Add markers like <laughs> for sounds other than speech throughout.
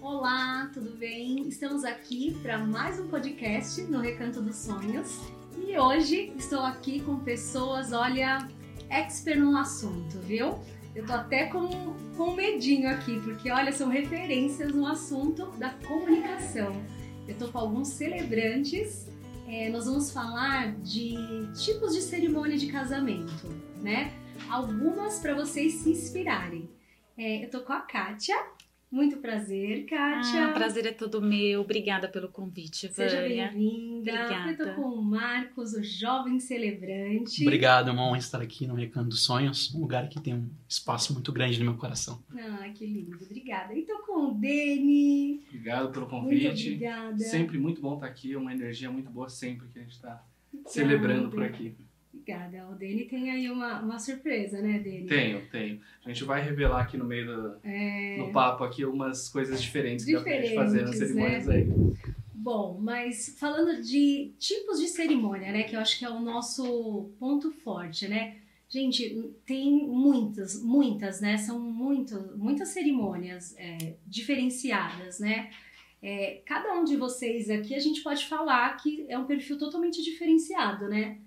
Olá, tudo bem? Estamos aqui para mais um podcast no Recanto dos Sonhos e hoje estou aqui com pessoas, olha, expert no assunto, viu? Eu tô até com, com medinho aqui, porque olha, são referências no assunto da comunicação. Eu tô com alguns celebrantes. É, nós vamos falar de tipos de cerimônia de casamento, né? Algumas para vocês se inspirarem. É, eu tô com a Kátia. Muito prazer, Kátia. Ah, prazer é todo meu. Obrigada pelo convite, Seja Vânia. bem-vinda. Obrigada. Eu tô com o Marcos, o jovem celebrante. Obrigado, é uma honra estar aqui no Recanto dos Sonhos, um lugar que tem um espaço muito grande no meu coração. Ah, que lindo. Obrigada. E tô com o Deni. Obrigado pelo Muito convite. obrigada. Sempre muito bom estar aqui, uma energia muito boa sempre que a gente está celebrando por aqui. Obrigada. O Deni tem aí uma, uma surpresa, né, Deni? Tenho, tenho. A gente vai revelar aqui no meio do É... no papo aqui algumas coisas diferentes que dá pra gente fazer nas Diferentes, cerimônias né? aí. Bom, mas falando de tipos de cerimônia, né, que eu acho que é o nosso ponto forte, né? Gente, tem muitas, muitas, né? São muito, muitas cerimônias é, diferenciadas, né? É, cada um de vocês aqui a gente pode falar que é um perfil totalmente diferenciado, né?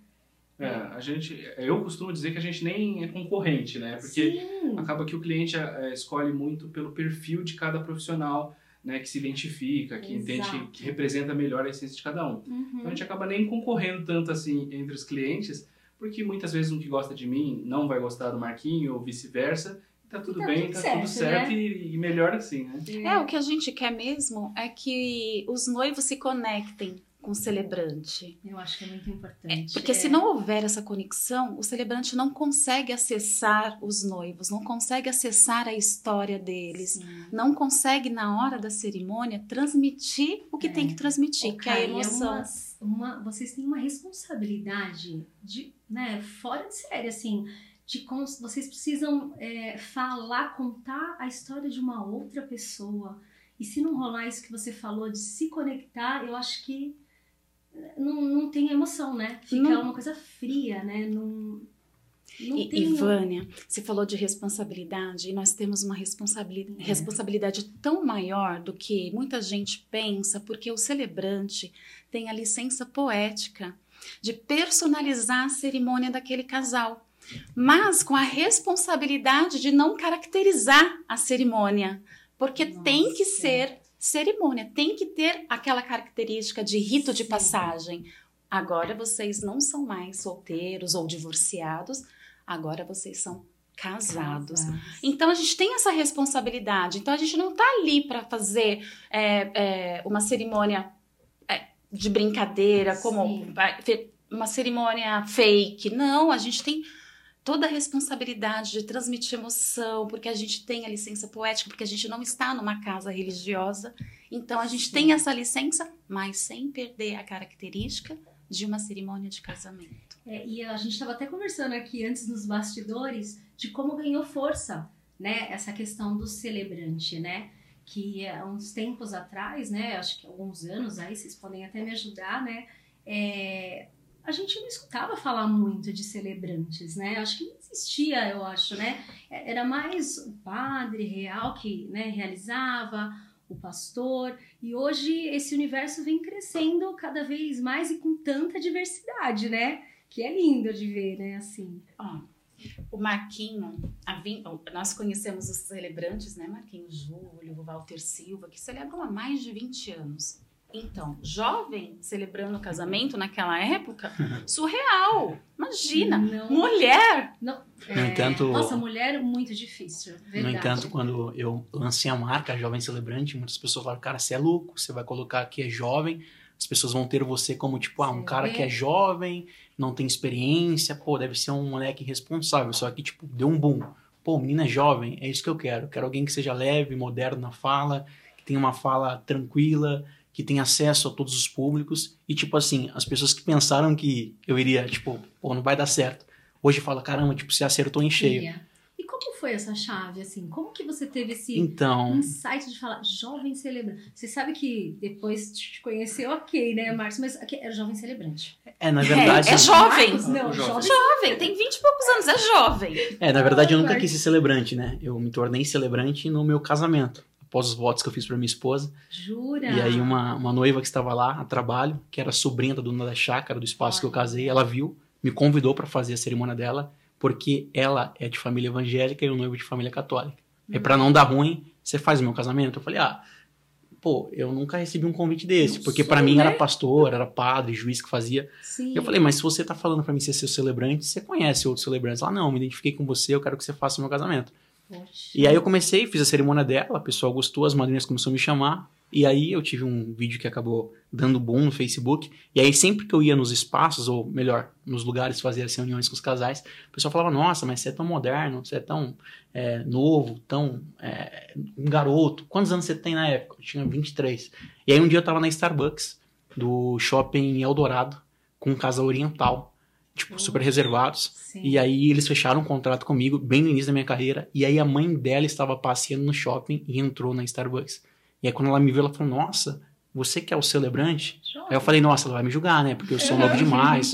É, a gente, eu costumo dizer que a gente nem é concorrente, né? Porque Sim. acaba que o cliente é, escolhe muito pelo perfil de cada profissional, né, que se identifica, que Exato. entende, que representa melhor a essência de cada um. Uhum. Então a gente acaba nem concorrendo tanto assim entre os clientes, porque muitas vezes um que gosta de mim não vai gostar do Marquinho ou vice-versa. Tá tudo Tá bem, tudo tá certo, tudo certo né? e, e melhor assim, né? É, o que a gente quer mesmo é que os noivos se conectem com o celebrante. Eu acho que é muito importante. Porque É. se não houver essa conexão, o celebrante não consegue acessar os noivos, não consegue acessar a história deles, Sim. não consegue, na hora da cerimônia, transmitir o que É. tem que transmitir, Ô, que é a Kai, emoção. uma- uma- vocês têm uma responsabilidade de, né, fora de série, assim, de vocês precisam é, falar, contar a história de uma outra pessoa. E se não rolar isso que você falou de se conectar, eu acho que não, não tem emoção, né? Fica Não. uma coisa fria, né? Não, não E, tem. e Vânia, você falou de responsabilidade e nós temos uma responsabili- É. responsabilidade tão maior do que muita gente pensa, porque o celebrante tem a licença poética de personalizar a cerimônia daquele casal, mas com a responsabilidade de não caracterizar a cerimônia, porque tem que Nossa. ser cerimônia, tem que ter aquela característica de rito de passagem. Agora vocês não são mais solteiros ou divorciados, agora vocês são casados. Então a gente tem essa responsabilidade. Então a gente não tá ali para fazer é, é, uma cerimônia é, de brincadeira, como Sim. uma cerimônia fake. Não, a gente tem toda a responsabilidade de transmitir emoção, porque a gente tem a licença poética, porque a gente não está numa casa religiosa. Então a gente Sim. tem essa licença, mas sem perder a característica de uma cerimônia de casamento. É, e a gente estava até conversando aqui antes nos bastidores de como ganhou força, né, essa questão do celebrante, né? Que há uns tempos atrás, né, acho que alguns anos aí, vocês podem até me ajudar, né? é, a gente não escutava falar muito de celebrantes, né? Acho que não existia, eu acho, né? É, Era mais o padre real que né, realizava, o pastor, e hoje esse universo vem crescendo cada vez mais e com tanta diversidade, né? Que é lindo de ver, né? Assim. Ó, o Marquinho, vin- nós conhecemos os celebrantes, né? Marquinho Júlio, Walter Silva, que celebram há mais de 20 anos. Então, jovem celebrando o casamento naquela época, <laughs> surreal. Imagina, Não- mulher. Não, No entanto- Nossa, mulher muito difícil. Verdade. No entanto, quando eu lancei a marca Jovem Celebrante, muitas pessoas falaram, cara, você é louco, você vai colocar que é jovem, as pessoas vão ter você como, tipo, ah, um cara que é jovem, não tem experiência, pô, deve ser um moleque responsável, só que, tipo, deu um boom. Pô, menina jovem, é isso que eu quero. Quero alguém que seja leve, moderno na fala, que tenha uma fala tranquila, que tenha acesso a todos os públicos. E, tipo assim, as pessoas que pensaram que eu iria, tipo, pô, não vai dar certo. Hoje fala, caramba, tipo, você acertou em cheio. Ia. E como foi essa chave, assim? Como que você teve esse Então, insight de falar jovem celebrante? Você sabe que depois de te conhecer, ok, né, Márcio? Mas aqui era jovem celebrante. é, na verdade. é jovem. Marcos, não, Jovem. jovem. Tem 20 e poucos anos, é jovem. É, na verdade eu nunca quis ser celebrante, né? Eu me tornei celebrante no meu casamento. Após os votos que eu fiz pra minha esposa. Jura? E aí uma, uma noiva que estava lá a trabalho, que era sobrinha da dona da chácara, do espaço que eu casei, ela viu, me convidou para fazer a cerimônia dela, porque ela é de família evangélica e o noivo de família católica. E para não dar ruim, você faz o meu casamento? Eu falei, ah, pô, eu nunca recebi um convite desse, Não porque para mim né? era pastor, era padre, juiz que fazia. Sim. E eu falei, mas se você tá falando para mim ser seu celebrante, você conhece outros celebrantes? Ela, não, me identifiquei com você, eu quero que você faça o meu casamento. Poxa. E aí eu comecei, fiz a cerimônia dela, a pessoa gostou, as madrinhas começaram a me chamar. E aí eu tive um vídeo que acabou dando boom no Facebook. E aí sempre que eu ia nos espaços, ou melhor, nos lugares fazer as reuniões com os casais, o pessoal falava, nossa, mas você é tão moderno, você é tão é, novo, tão é, um garoto. Quantos anos você tem na época? Eu tinha 23. E aí um dia eu tava na Starbucks, do shopping Eldorado, com um casal oriental. Tipo, super reservados. Sim. E aí eles fecharam um contrato comigo bem no início da minha carreira. E aí a mãe dela estava passeando no shopping e entrou na Starbucks. E aí quando ela me viu, ela falou: Nossa, você que é o celebrante? Aí eu falei: Nossa, ela vai me julgar, né? Porque eu sou novo <laughs> demais.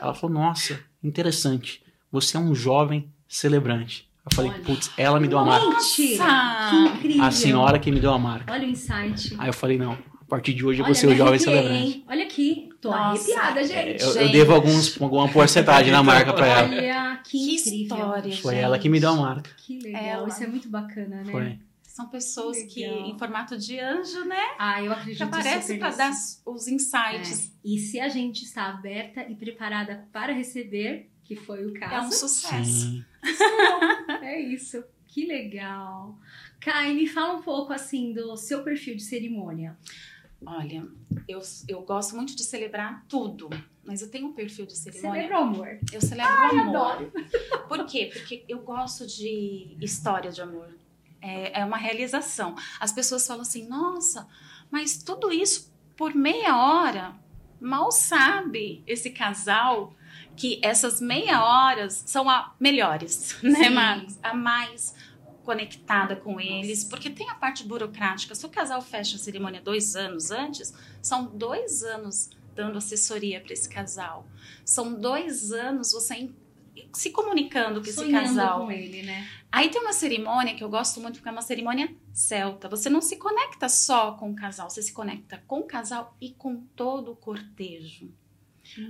ela falou: Nossa, interessante. Você é um jovem celebrante. Eu falei. Putz, ela me deu a marca. Mentira! Nossa! Que incrível! A senhora que me deu a marca. Olha o insight. Aí eu falei: Não, a partir de hoje eu vou ser o jovem celebrante. Olha aqui. Tô Nossa, arrepiada, É, gente. eu, eu devo alguns, alguma <laughs> porcentagem na marca pra ela. Olha, que, Que incrível. história, Foi gente. ela que me deu a marca. Que legal. Ela. Isso é muito bacana, né? Foi. São pessoas que, Legal. em formato de anjo, né? Ah, eu acredito Que aparecem super para dar os insights. É. E se a gente está aberta e preparada para receber, que foi o É, um caso, sucesso. É isso. Que legal. Kai, me fala um pouco assim do seu perfil de cerimônia. Olha, eu, eu gosto muito de celebrar tudo, mas eu tenho um perfil de cerimônia. Celebra o amor. Eu celebro o amor. Adoro. <laughs> Por quê? Porque eu gosto de história de amor. É, é uma realização. As pessoas falam assim, nossa, mas tudo isso por meia hora. Mal sabe esse casal que essas meia horas são a melhores, né. Marcos? A mais conectada com eles, porque tem a parte burocrática. Se o casal fecha a cerimônia dois anos antes, são dois anos dando assessoria para esse casal. São dois anos você se comunicando com esse Sonhando casal. com ele, né? Aí tem uma cerimônia que eu gosto muito, porque é uma cerimônia celta. Você não se conecta só com o casal, você se conecta com o casal e com todo o cortejo.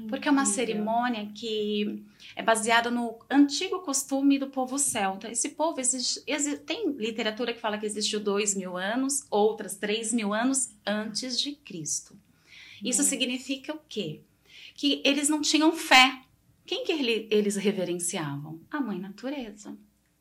Porque é uma cerimônia que é baseada no antigo costume do povo celta. Esse povo existe, exi- tem literatura que fala que existiu dois mil anos, outras três mil anos antes de Cristo. Isso Hum. significa o quê? Que eles não tinham fé. Quem que ele- eles reverenciavam? A mãe natureza.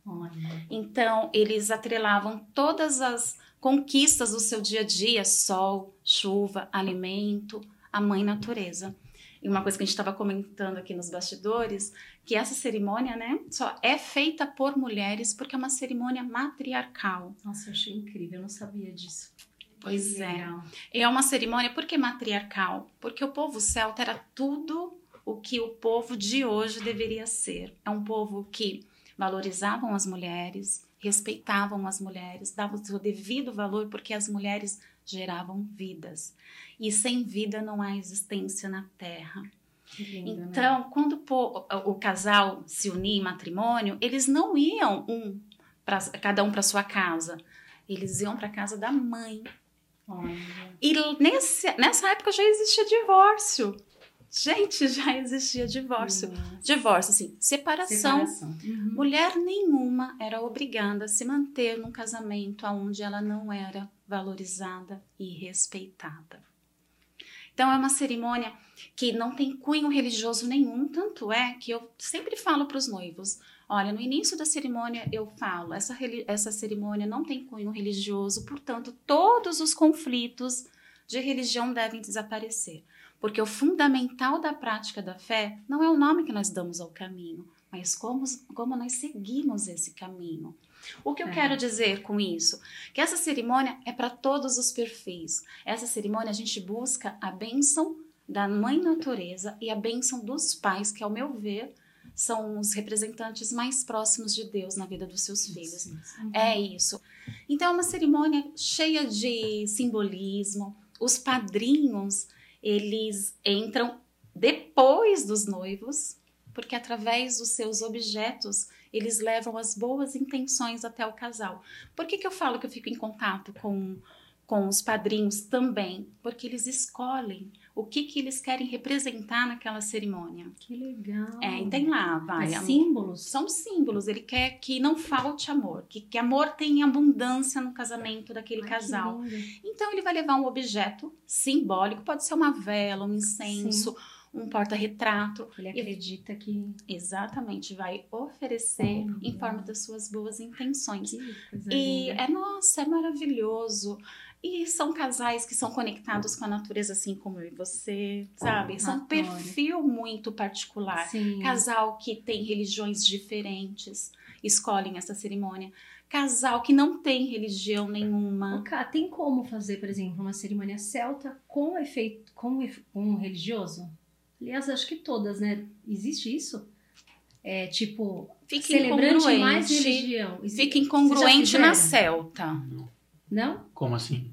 Olha. Então, eles atrelavam todas as conquistas do seu dia a dia, sol, chuva, alimento, a mãe natureza. E uma coisa que a gente estava comentando aqui nos bastidores, que essa cerimônia, né, só é feita por mulheres porque é uma cerimônia matriarcal. Nossa, eu achei incrível, eu não sabia disso. Pois Que é. legal. É uma cerimônia, por que matriarcal? Porque o povo celta era tudo o que o povo de hoje deveria ser. É um povo que valorizavam as mulheres, respeitavam as mulheres, davam o seu devido valor porque as mulheres geravam vidas. E sem vida não há existência na terra. Lindo, né? Então, quando o, casal se unia em matrimônio, eles não iam um pra, cada um para sua casa. Eles iam para casa da mãe. Olha. E nesse, nessa época já existia divórcio. Gente, já existia divórcio. Nossa. Divórcio, assim, separação. Separação. Uhum. Mulher nenhuma era obrigada a se manter num casamento onde ela não era valorizada e respeitada. Então, é uma cerimônia que não tem cunho religioso nenhum, tanto é que eu sempre falo para os noivos: olha, no início da cerimônia eu falo, essa, essa cerimônia não tem cunho religioso, portanto, todos os conflitos de religião devem desaparecer. Porque o fundamental da prática da fé não é o nome que nós damos ao caminho, mas como, como nós seguimos esse caminho. O que eu É. quero dizer com isso? Que essa cerimônia é para todos os perfis. Essa cerimônia a gente busca a bênção da mãe natureza e a bênção dos pais, que, ao meu ver, são os representantes mais próximos de Deus na vida dos seus filhos. Sim. É isso. Então é uma cerimônia cheia de simbolismo. Os padrinhos, eles entram depois dos noivos, porque através dos seus objetos eles levam as boas intenções até o casal. Por que, que eu falo que eu fico em contato com, com os padrinhos também? Porque eles escolhem o que, que eles querem representar naquela cerimônia. Que legal. É, e tem lá, vai. Mas símbolos. São símbolos. Ele quer que não falte amor, que, que amor tenha abundância no casamento daquele Ai, casal. Então ele vai levar um objeto simbólico, pode ser uma vela, um incenso, um porta-retrato. Ele acredita que. Exatamente, vai oferecer Olha. em forma das suas boas intenções. E linda. é, nossa, é maravilhoso. E são casais que são conectados com a natureza, assim como eu e você, sabe? São um perfil muito particular. Sim. Casal que tem religiões diferentes escolhem essa cerimônia. Casal que não tem religião nenhuma. Tem como fazer, por exemplo, uma cerimônia celta com efeito, com, um religioso? Aliás, acho que todas, né? Existe isso? É tipo, Fica celebrante mais incongruente. religião. Fica incongruente na celta. Não? Como assim?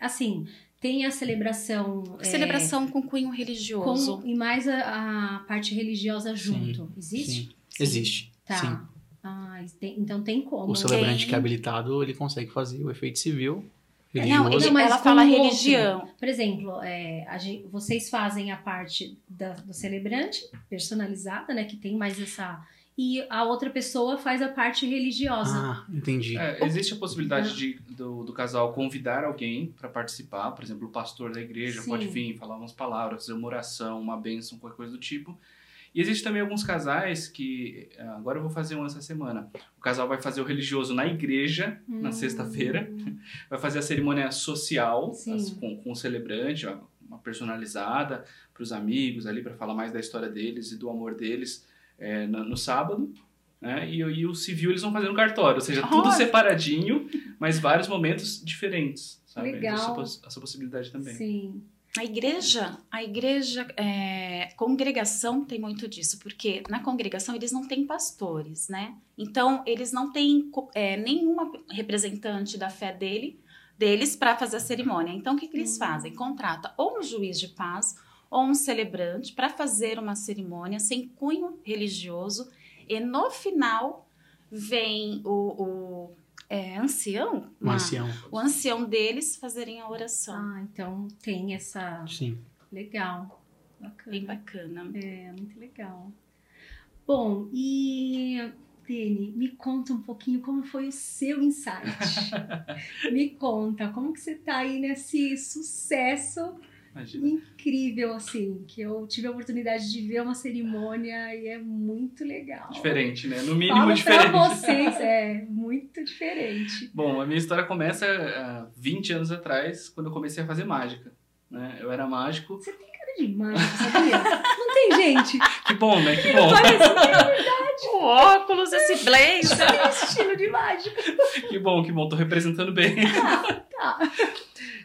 Assim, tem a celebração. é, Celebração com cunho religioso. com, e mais a, a parte religiosa junto. Existe? Sim. Existe. Tá. Sim. Ah, tem- então tem como. O celebrante Tem. que é habilitado, ele consegue fazer o efeito civil, É, religioso. Não, ele, mas ela fala outro. religião. Por exemplo, é, a gen- vocês fazem a parte da- do celebrante personalizada, né? Que tem mais essa. E a outra pessoa faz a parte religiosa. Ah, entendi. É, existe a possibilidade de, do, do casal convidar alguém para participar, por exemplo, o pastor da igreja Sim. pode vir falar umas palavras, fazer uma oração, uma bênção, qualquer coisa do tipo. E existe também alguns casais que, ah, agora eu vou fazer um essa semana, o casal vai fazer o religioso na igreja, na Hum. sexta-feira, <laughs> vai fazer a cerimônia social as- com, com o celebrante, uma personalizada para os amigos ali, para falar mais da história deles e do amor deles é, no, no sábado. Né? E, e o civil eles vão fazer no cartório, ou seja, tudo Olha! separadinho, mas vários momentos diferentes. Sabe? Legal. Essa, essa possibilidade também. Sim. A igreja, a igreja, é, congregação tem muito disso, porque na congregação eles não têm pastores, né? Então eles não têm é, nenhuma representante da fé dele, deles para fazer a cerimônia. Então o que, que eles Hum. fazem? Contrata ou um juiz de paz ou um celebrante para fazer uma cerimônia sem cunho religioso e no final vem o, o é, ancião, Um uma- ancião. o ancião deles fazerem a oração. Ah, então tem essa. Sim. Legal. Bem Bacana. bacana. É, muito legal. Bom, e Dene, me conta um pouquinho como foi o seu insight. <laughs> me conta, como que você tá aí nesse sucesso Imagina. incrível, assim, que eu tive a oportunidade de ver uma cerimônia e é muito legal. Diferente, né? No mínimo Fala diferente. pra vocês, <laughs> é muito diferente. Bom, a minha história começa há 20 anos atrás, quando eu comecei a fazer mágica. Né? Eu era mágico. Você tem cara de mágico, sabia? Não tem gente. Que bom, né? Que bom. <laughs> O óculos, esse blazer. Tem estilo de mágico. que bom, que bom. Tô representando bem. Tá.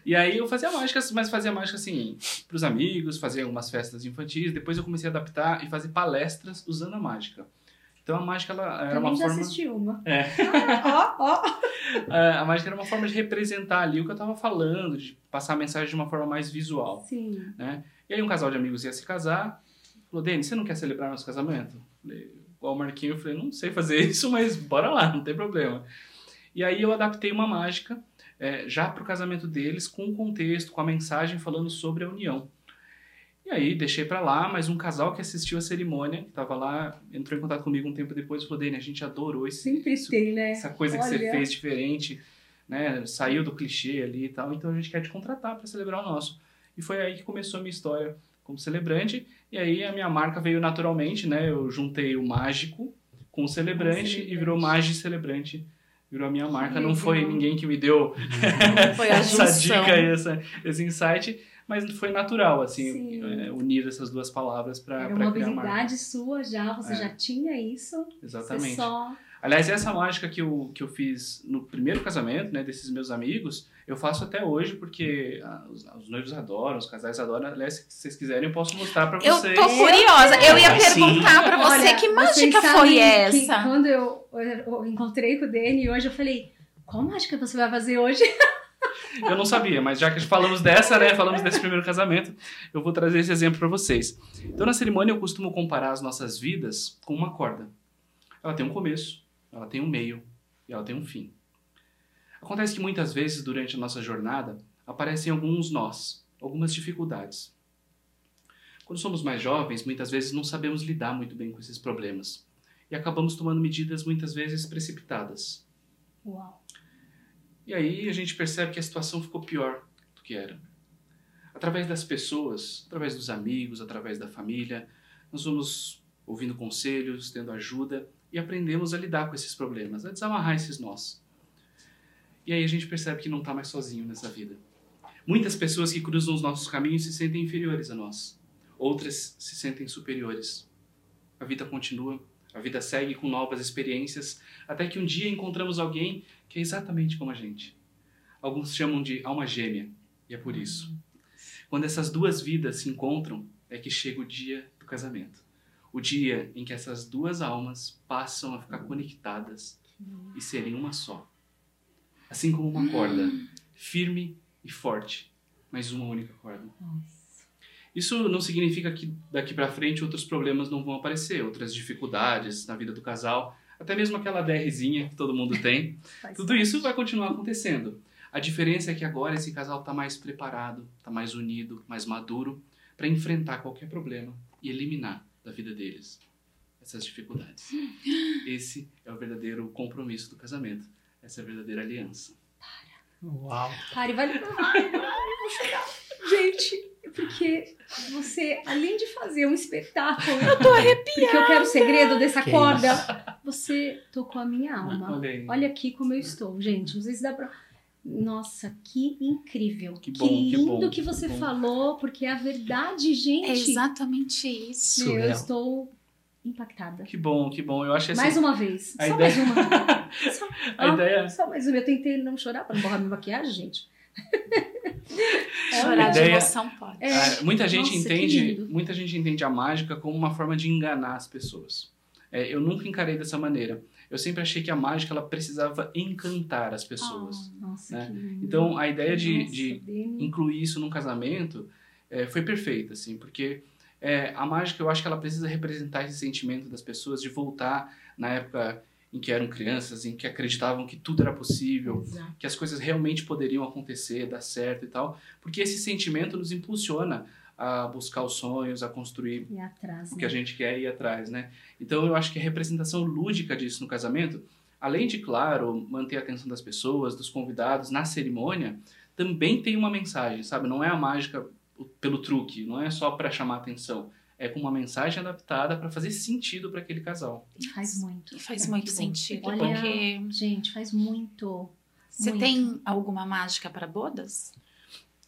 E aí eu fazia mágica, mas fazia mágica assim, pros amigos, fazia algumas festas infantis. Depois eu comecei a adaptar e fazer palestras usando a mágica. Então a mágica ela era Também uma já forma. assisti uma. É. Ó, ó. A <laughs> a mágica era uma forma de representar ali o que eu tava falando, de passar a mensagem de uma forma mais visual. Sim. E aí um casal de amigos ia se casar, falou, Denis, você não quer celebrar nosso casamento? Falei, igual o Marquinho, eu falei, não sei fazer <laughs> isso, mas bora lá, não tem problema. E aí eu adaptei uma mágica é, já pro casamento deles, com o contexto, com a mensagem falando sobre a união. E aí deixei pra lá, mas um casal que assistiu a cerimônia, que tava lá, entrou em contato comigo um tempo depois e falou, Denis, a gente adorou esse, Sempre isso- tem, né? essa coisa que você Olha. fez diferente, né? Saiu do clichê ali e tal, então a gente quer te contratar para celebrar o nosso. E foi aí que começou a minha história como celebrante, e aí a minha marca veio naturalmente, né? Eu juntei o mágico com o celebrante, celebrante. e virou Magi Celebrante. Virou a minha marca, não foi ninguém que me deu <laughs> Foi a essa dica, essa, esse insight, mas foi natural, assim, Sim. é, unir essas duas palavras para uma criar a marca. habilidade sua já, você É. já tinha isso. Exatamente. Você só. Aliás, essa mágica que eu, que eu fiz no primeiro casamento, né, desses meus amigos, eu faço até hoje porque ah, os, os noivos adoram, os casais adoram. Aliás, se vocês quiserem, eu posso mostrar pra Eu vocês. tô curiosa. Eu ia sim. perguntar pra você Olha, que mágica foi que essa? quando eu, eu encontrei com o Dani hoje, eu falei, qual mágica você vai fazer hoje? <laughs> Eu não sabia, mas já que falamos dessa, né, falamos desse primeiro casamento, eu vou trazer esse exemplo para vocês. Então, na cerimônia, eu costumo comparar as nossas vidas com uma corda. Ela tem um começo, ela tem um meio e ela tem um fim. Acontece que muitas vezes, durante a nossa jornada, aparecem alguns nós, algumas dificuldades. Quando somos mais jovens, muitas vezes não sabemos lidar muito bem com esses problemas e acabamos tomando medidas muitas vezes precipitadas. Uau. E aí a gente percebe que a situação ficou pior do que era. Através das pessoas, através dos amigos, através da família, nós vamos ouvindo conselhos, tendo ajuda e aprendemos a lidar com esses problemas, a desamarrar esses nós. E aí a gente percebe que não está mais sozinho nessa vida. Muitas pessoas que cruzam os nossos caminhos se sentem inferiores a nós. Outras se sentem superiores. A vida continua, a vida segue com novas experiências, até que um dia encontramos alguém que é exatamente como a gente. Alguns chamam de alma gêmea, e é por isso. Quando essas duas vidas se encontram, é que chega o dia do casamento. O dia em que essas duas almas passam a ficar conectadas e serem uma só. Assim como uma corda, firme e forte, mas uma única corda. Isso não significa que daqui para frente outros problemas não vão aparecer, outras dificuldades na vida do casal, até mesmo aquela DRzinha que todo mundo tem. <laughs> Tudo isso vai continuar acontecendo. A diferença é que agora esse casal está mais preparado, está mais unido, mais maduro para enfrentar qualquer problema e eliminar da vida deles essas dificuldades. <laughs> Esse é o verdadeiro compromisso do casamento. Essa é a verdadeira aliança. Uau. Pare, vai. Ai, eu vou chorar. Gente, porque você, além de fazer um espetáculo. Eu tô arrepiada. Porque eu quero o segredo dessa Que corda. Você tocou a minha alma. Olha. Olha aqui como eu estou, gente. Não sei se dá pra. Nossa, que incrível. Que bom, que lindo bom, que você que falou, porque é a verdade, gente. É exatamente isso. Meu, eu estou impactada. Que bom, que bom. Eu acho assim. Mais uma vez. a Só ideia- mais uma. <laughs> Só, A ah, ideia- só mais uma. Eu tentei não chorar para não borrar minha maquiagem, gente. <laughs> Chorar de ideia- emoção pode. É. Ah, muita gente Nossa, que entende, muita gente entende a mágica como uma forma de enganar as pessoas. É, eu nunca encarei dessa maneira. Eu sempre achei que a mágica ela precisava encantar as pessoas. Nossa, Né? que. Então a ideia de, Nossa, de incluir isso num casamento é, foi perfeita, assim, porque é, a mágica eu acho que ela precisa representar esse sentimento das pessoas de voltar na época em que eram crianças, em que acreditavam que tudo era possível, Exato. que as coisas realmente poderiam acontecer, dar certo e tal, porque esse sentimento nos impulsiona a buscar os sonhos, a construir E atrás, o né? que a gente quer ir atrás, né? Então eu acho que a representação lúdica disso no casamento, além de, claro, manter a atenção das pessoas, dos convidados na cerimônia, também tem uma mensagem, sabe? Não é a mágica pelo truque, não é só para chamar atenção, é com uma mensagem adaptada para fazer sentido para aquele casal. E faz muito. E faz É muito sentido, Olha, porque gente, faz muito. você muito. tem alguma mágica para bodas?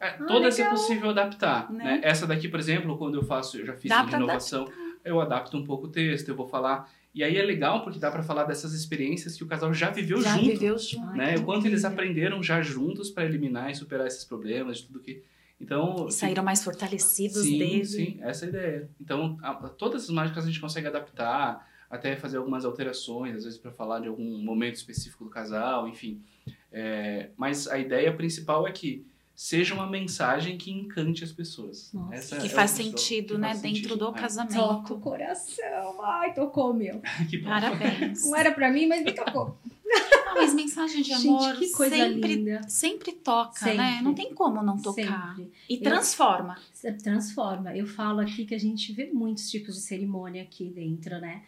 É, Ah, todas é legal. possível adaptar, Né? né? Essa daqui, por exemplo, quando eu faço, eu já fiz pra inovação, eu adapto um pouco o texto, eu vou falar. E aí é legal porque dá para falar dessas experiências que o casal já viveu Já junto. viveu junto. Ai, né? O quanto eles aprenderam já juntos para eliminar e superar esses problemas, tudo que. Então. E saíram mais fortalecidos sim, dele. sim, essa é a ideia. Então, a- a- todas as mágicas a gente consegue adaptar, até fazer algumas alterações, às vezes para falar de algum momento específico do casal, enfim. É, mas a ideia principal é que seja uma mensagem que encante as pessoas. Nossa. Que é faz sentido, que né? faz Dentro sentido. do casamento. Toca o coração. Ai, tocou, meu. <laughs> Que bom. Parabéns. Não era pra mim, mas me tocou. <laughs> Não, mas mensagem de Gente, amor que coisa sempre, linda. sempre toca, Sempre. né? Não tem como não tocar. Sempre. E Eu- transforma. Você transforma. Eu falo aqui que a gente vê muitos tipos de cerimônia aqui dentro, né?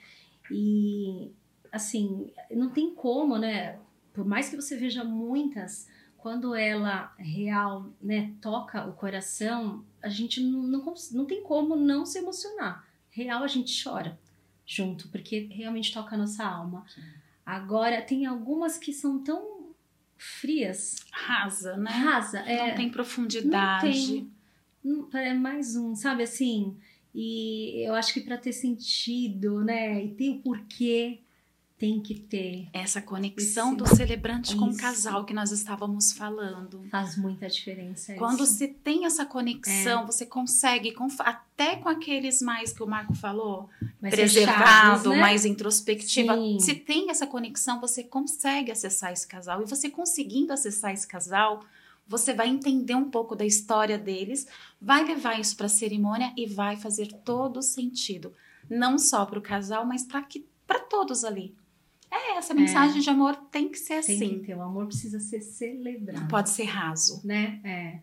E, assim, não tem como, né? Por mais que você veja muitas, quando ela real, né, toca o coração, a gente não, não, não tem como não se emocionar. Real, a gente chora junto, porque realmente toca a nossa alma. Agora, tem algumas que são tão frias, Rasa, né? rasa, é, Não tem profundidade. não tem. É mais um, sabe assim? E eu acho que para ter sentido, né? E ter o porquê, tem que ter. Essa conexão do celebrante com o Isso. casal que nós estávamos falando. Faz muita diferença. Quando isso. se tem essa conexão, você consegue, conf- até com aqueles mais que o Marco falou, Mais preservado, né? mais introspectiva. Sim. Se tem essa conexão, você consegue acessar esse casal. E você conseguindo acessar esse casal, você vai entender um pouco da história deles, vai levar isso para a cerimônia e vai fazer todo sentido. Não só para o casal, mas para todos ali. É, essa mensagem de amor tem que ser Tem assim. que ter. O amor precisa ser celebrado. Não pode ser raso. né? É.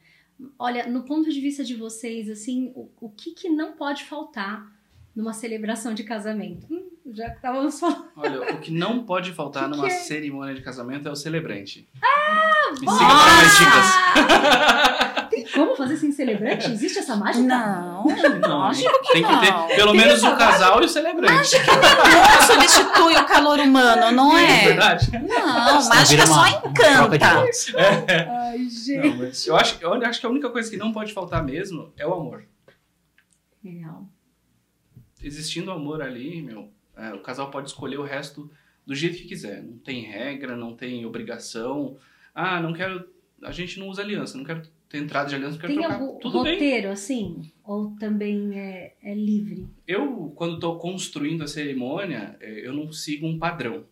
Olha, no ponto de vista de vocês, assim, o, o que, que não pode faltar numa celebração de casamento? Hum, já que estávamos falando. Olha, o que não pode faltar <laughs> Que que numa é? cerimônia de casamento é o celebrante. Ah, Me siga para mais dicas. <laughs> Como fazer sem celebrante? Existe essa mágica? Não, Não, lógico que tem que não. ter pelo Tem menos o casal e o celebrante. Não substitui o calor humano, não É é? verdade? Não, Senão mágica só encanta. votos. Ai, gente. Não, eu acho, eu acho que a única coisa que não pode faltar mesmo é o amor. Real. Existindo amor ali, meu, é, o casal pode escolher o resto do jeito que quiser. Não tem regra, não tem obrigação. Ah, não quero. A gente não usa aliança, não quero ter entrada de aliança, não quero Tem trocar. algum Tudo bem. roteiro, assim? Ou também é, é livre? Eu, quando estou construindo a cerimônia, eh, eu não sigo um padrão.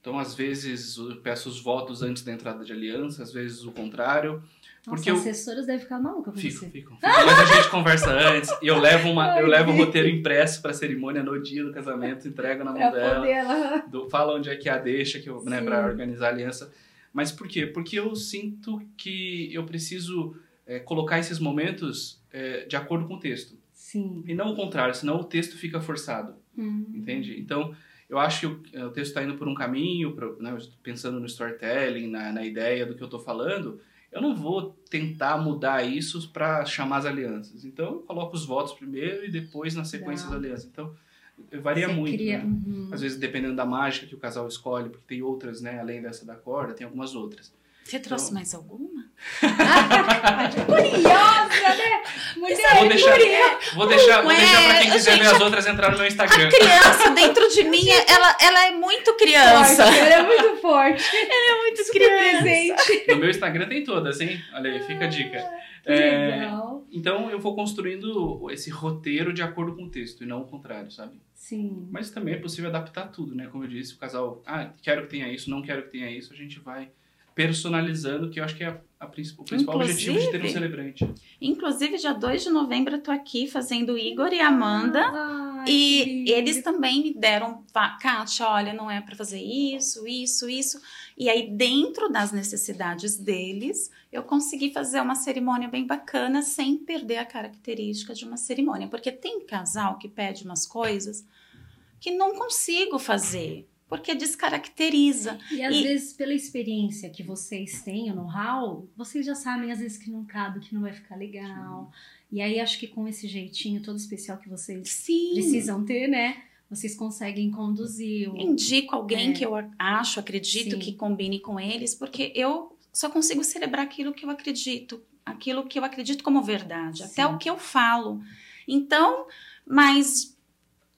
Então, às vezes, eu peço os votos antes da entrada de aliança, às vezes o contrário. Nossa, Porque eu- assessoras devem ficar malucas com fico, fico. Mas a gente conversa antes e eu <laughs> levo, uma, eu levo o roteiro impresso para a cerimônia no dia do casamento, entrego na mão Pra dela. do- fala onde é que é a deixa que eu, né, para organizar a aliança. Mas por quê? Porque eu sinto que eu preciso eh, colocar esses momentos eh, de acordo com o texto. Sim. E não o contrário, senão o texto fica forçado, Hum. entende? Então, eu acho que o, eh, o texto está indo por um caminho, pro- né, pensando no storytelling, na, na ideia do que eu estou falando, eu não vou tentar mudar isso para chamar as alianças. Então, eu coloco os votos primeiro e depois na sequência Legal. das alianças. Então, varia Você muito, cria- né? Uhum. Às vezes, dependendo da mágica que o casal escolhe, porque tem outras, né? Além dessa da corda, tem algumas outras. Você trouxe Então- mais alguma? <laughs> Curiosa, né? Mulher Vou deixar, curiosa. vou deixar, vou deixar pra quem quiser gente, ver as outras entrar no meu Instagram. A criança dentro de mim, ela, ela é muito criança. Forte, Ela é muito forte. Muito Super presente. No meu Instagram tem todas, hein? Olha aí, fica a dica. Que É, legal. Então eu vou construindo esse roteiro de acordo com o texto e não o contrário, sabe? Sim. Mas também é possível adaptar tudo, né? Como eu disse, o casal, ah, quero que tenha isso, não quero que tenha isso, a gente vai personalizando, que eu acho que é a, a o principal objetivo de ter um Inclusive- celebrante. Inclusive, dia 2 de novembro, eu tô aqui fazendo Igor e Amanda. Que E eles também me deram, "Va- Kátia, olha, não é para fazer isso, isso, isso. E aí, dentro das necessidades deles, eu consegui fazer uma cerimônia bem bacana sem perder a característica de uma cerimônia. Porque tem casal que pede umas coisas que não consigo fazer, porque descaracteriza. E às E- vezes, pela experiência que vocês têm, o know-how, vocês já sabem, às vezes, que não cabe, que não vai ficar legal. E aí, acho que com esse jeitinho todo especial que vocês Sim. precisam ter, né? Vocês conseguem conduzir o... Indico alguém É. que eu acho, acredito Sim. que combine com eles, porque eu só consigo celebrar aquilo que eu acredito, aquilo que eu acredito como verdade, até Sim. o que eu falo. Então, mas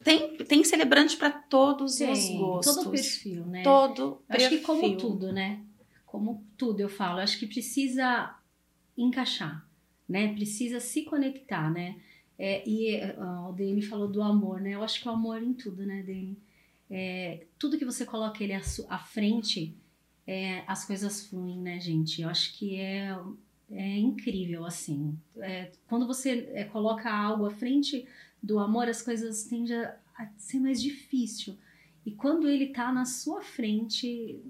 tem, tem celebrante para todos Tem, os gostos. todo perfil, né? Todo Acho que como perfil. tudo, né? Como tudo eu falo, acho que precisa encaixar, né? Precisa se conectar, né? É, e ah, o Dani falou do amor, né? Eu acho que o amor em tudo, né, Dani? É, tudo que você coloca ele à, à frente, é, as coisas fluem, né, gente? Eu acho que é, é incrível, assim. É, quando você é, coloca algo à frente do amor, as coisas tendem a, ser mais difícil. E quando ele tá na sua frente,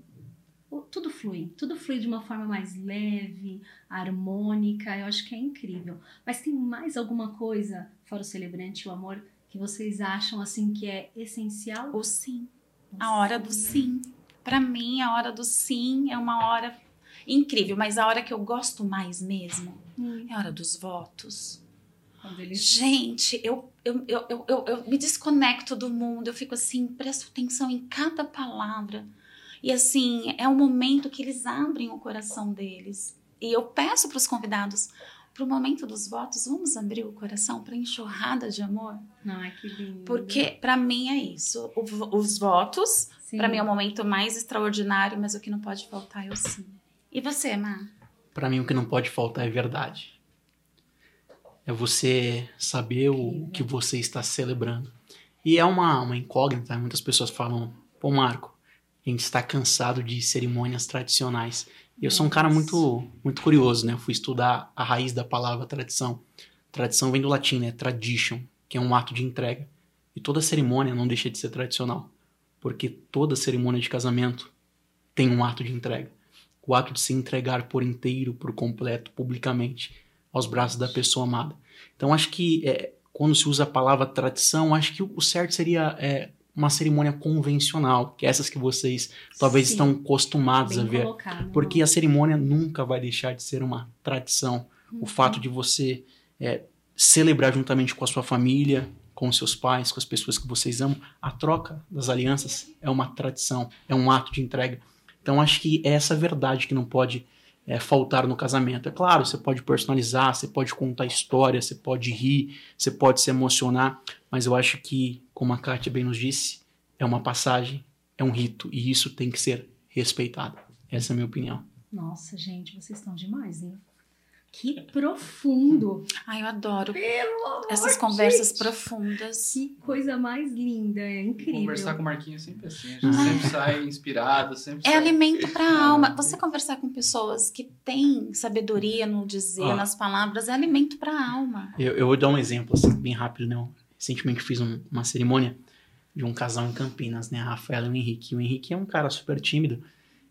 o- tudo flui. Tudo flui de uma forma mais leve, harmônica. Eu acho que é incrível. Mas tem mais alguma coisa, fora o celebrante, o amor, que vocês acham assim que é essencial? O sim. A hora do sim. Para mim, a hora do sim é uma hora incrível, mas a hora que eu gosto mais mesmo Hum, é a hora dos votos. Gente, eu, eu, eu, eu, eu, me desconecto do mundo, eu fico assim, presto atenção em cada palavra. E assim, é o momento que eles abrem o coração deles. E eu peço para os convidados, Para o momento dos votos, vamos abrir o coração para enxurrada de amor? Ai, que lindo. Porque para mim é isso. O os votos, para mim é o momento mais extraordinário, mas o que não pode faltar é o sim. E você, Má? Pra mim, o que não pode faltar é verdade. É você saber o que você está celebrando. E é uma, uma incógnita. Muitas pessoas falam, pô, Marco, a gente está cansado de cerimônias tradicionais. E eu sou um cara muito, muito curioso, né? Eu fui estudar a raiz da palavra tradição. Tradição vem do latim, né? Tradition, que é um ato de entrega. E toda cerimônia não deixa de ser tradicional. Porque toda cerimônia de casamento tem um ato de entrega o ato de se entregar por inteiro, por completo, publicamente, aos braços da pessoa amada. Então, acho que é, quando se usa a palavra tradição, acho que o certo seria é, uma cerimônia convencional, que é essas que vocês talvez Sim. estão acostumados a ver. colocado. Porque a cerimônia nunca vai deixar de ser uma tradição. O fato de você é, celebrar juntamente com a sua família, com os seus pais, com as pessoas que vocês amam, a troca das alianças é uma tradição, é um ato de entrega. Então acho que é essa verdade que não pode é, faltar no casamento. É claro, você pode personalizar, você pode contar história, você pode rir, você pode se emocionar, mas eu acho que, como a Kátia bem nos disse, é uma passagem, é um rito, e isso tem que ser respeitado. Essa é a minha opinião. Nossa, gente, vocês estão demais, hein? Que profundo. Ai, eu adoro Pelo amor essas conversas Deus. profundas. Que coisa mais linda, é incrível. Conversar com o Marquinhos é sempre assim. A gente sempre sai inspirado, sempre É sai... alimento para a alma. Você conversar com pessoas que têm sabedoria no dizer, Ah. nas palavras, é alimento para a alma. Eu, eu vou dar um exemplo, assim, bem rápido, né? Eu recentemente fiz um- uma cerimônia de um casal em Campinas, né? A Rafaela e o Henrique. O Henrique é um cara super tímido.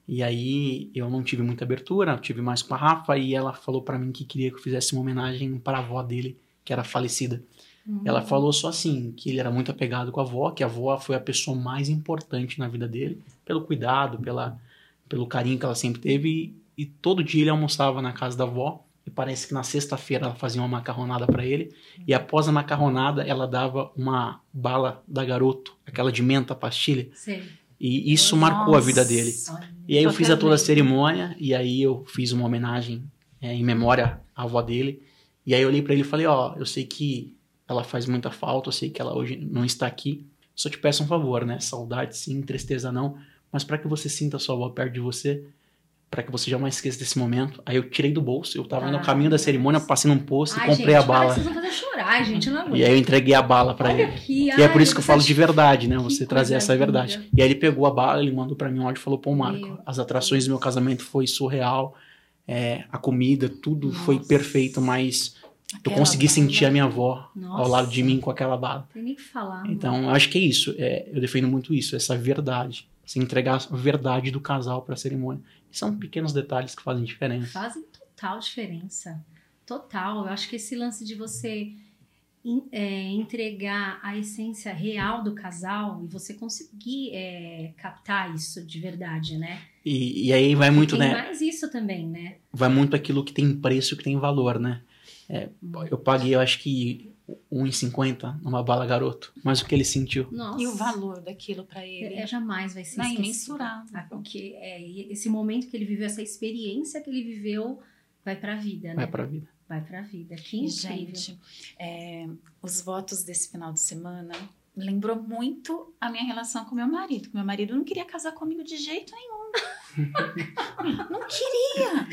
E aí eu não tive muita abertura, tive mais com a Rafa e ela falou pra mim que queria que eu fizesse uma homenagem para a avó dele, que era falecida. Hum. Ela falou só assim, que ele era muito apegado com a avó, que a avó foi a pessoa mais importante na vida dele, pelo cuidado, pela, pelo carinho que ela sempre teve. E, e todo dia ele almoçava na casa da avó. E parece que na sexta-feira ela fazia uma macarronada para ele. E após a macarronada, ela dava uma bala da garoto, aquela de menta, pastilha. Sei. E isso Nossa. marcou a vida dele. E aí eu fiz a toda a cerimônia e aí eu fiz uma homenagem é, em memória à avó dele. E aí eu olhei pra ele e falei, ó, eu sei que ela faz muita falta, eu sei que ela hoje não está aqui. Só te peço um favor, né? Saudade sim, tristeza não, mas para que você sinta a sua avó perto de você, para que você jamais esqueça desse momento. Aí eu tirei do bolso, eu tava Ah, no caminho da cerimônia, passei num posto Ai, e comprei gente, a bala. Para, vocês vão fazer chorar, gente. Eu não aguento. E aí eu entreguei a bala pra Olha ele. aqui. E é por ai, isso que eu falo de verdade, né? Você trazer essa linda. verdade. E aí ele pegou a bala, ele mandou pra mim um áudio e falou: Pô, Marco, Meu as atrações do meu casamento foi surreal. é, a comida, tudo foi Nossa. perfeito, mas eu Aquela consegui bala. sentir a minha avó ao Nossa. lado de mim com aquela bala. Tem nem o que falar. Então, eu acho que é isso. é, eu defendo muito isso, essa verdade. Você entregar a verdade do casal pra cerimônia. São pequenos detalhes que fazem diferença. Fazem total diferença. Total. Eu acho que esse lance de você é, entregar a essência real do casal e você conseguir é, captar isso de verdade, né? E, e aí vai muito, Tem né? mais isso também, né? vai muito aquilo que tem preço que tem valor, né? É, eu paguei, eu acho que 1,50 numa bala garoto. Mas o que ele sentiu? Nossa. E o valor daquilo para ele? É, jamais vai ser é imensurável. Ah, Porque é, esse momento que ele viveu, essa experiência que ele viveu, vai pra vida, né? Vai pra vida. Vai pra vida. Que incrível. Gente, é, os votos desse final de semana lembrou muito a minha relação com meu marido. Meu marido não queria casar comigo de jeito nenhum. <laughs> não queria.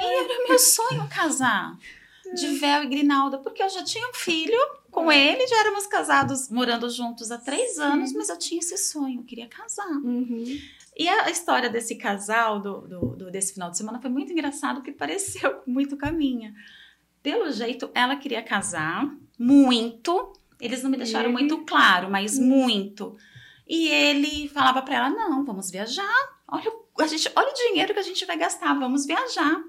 Era meu sonho casar de véu e grinalda, porque eu já tinha um filho com ele, já éramos casados, morando juntos há três anos, mas eu tinha esse sonho, eu queria casar. Uhum. E a história desse casal, do, do- do- desse final de semana, foi muito engraçado, porque pareceu <laughs> muito com a minha. Pelo jeito, ela queria casar muito. Eles não me deixaram Ele? muito claro, mas muito. E ele falava pra ela: não, vamos viajar. Olha, a gente, olha o dinheiro que a gente vai gastar, vamos viajar.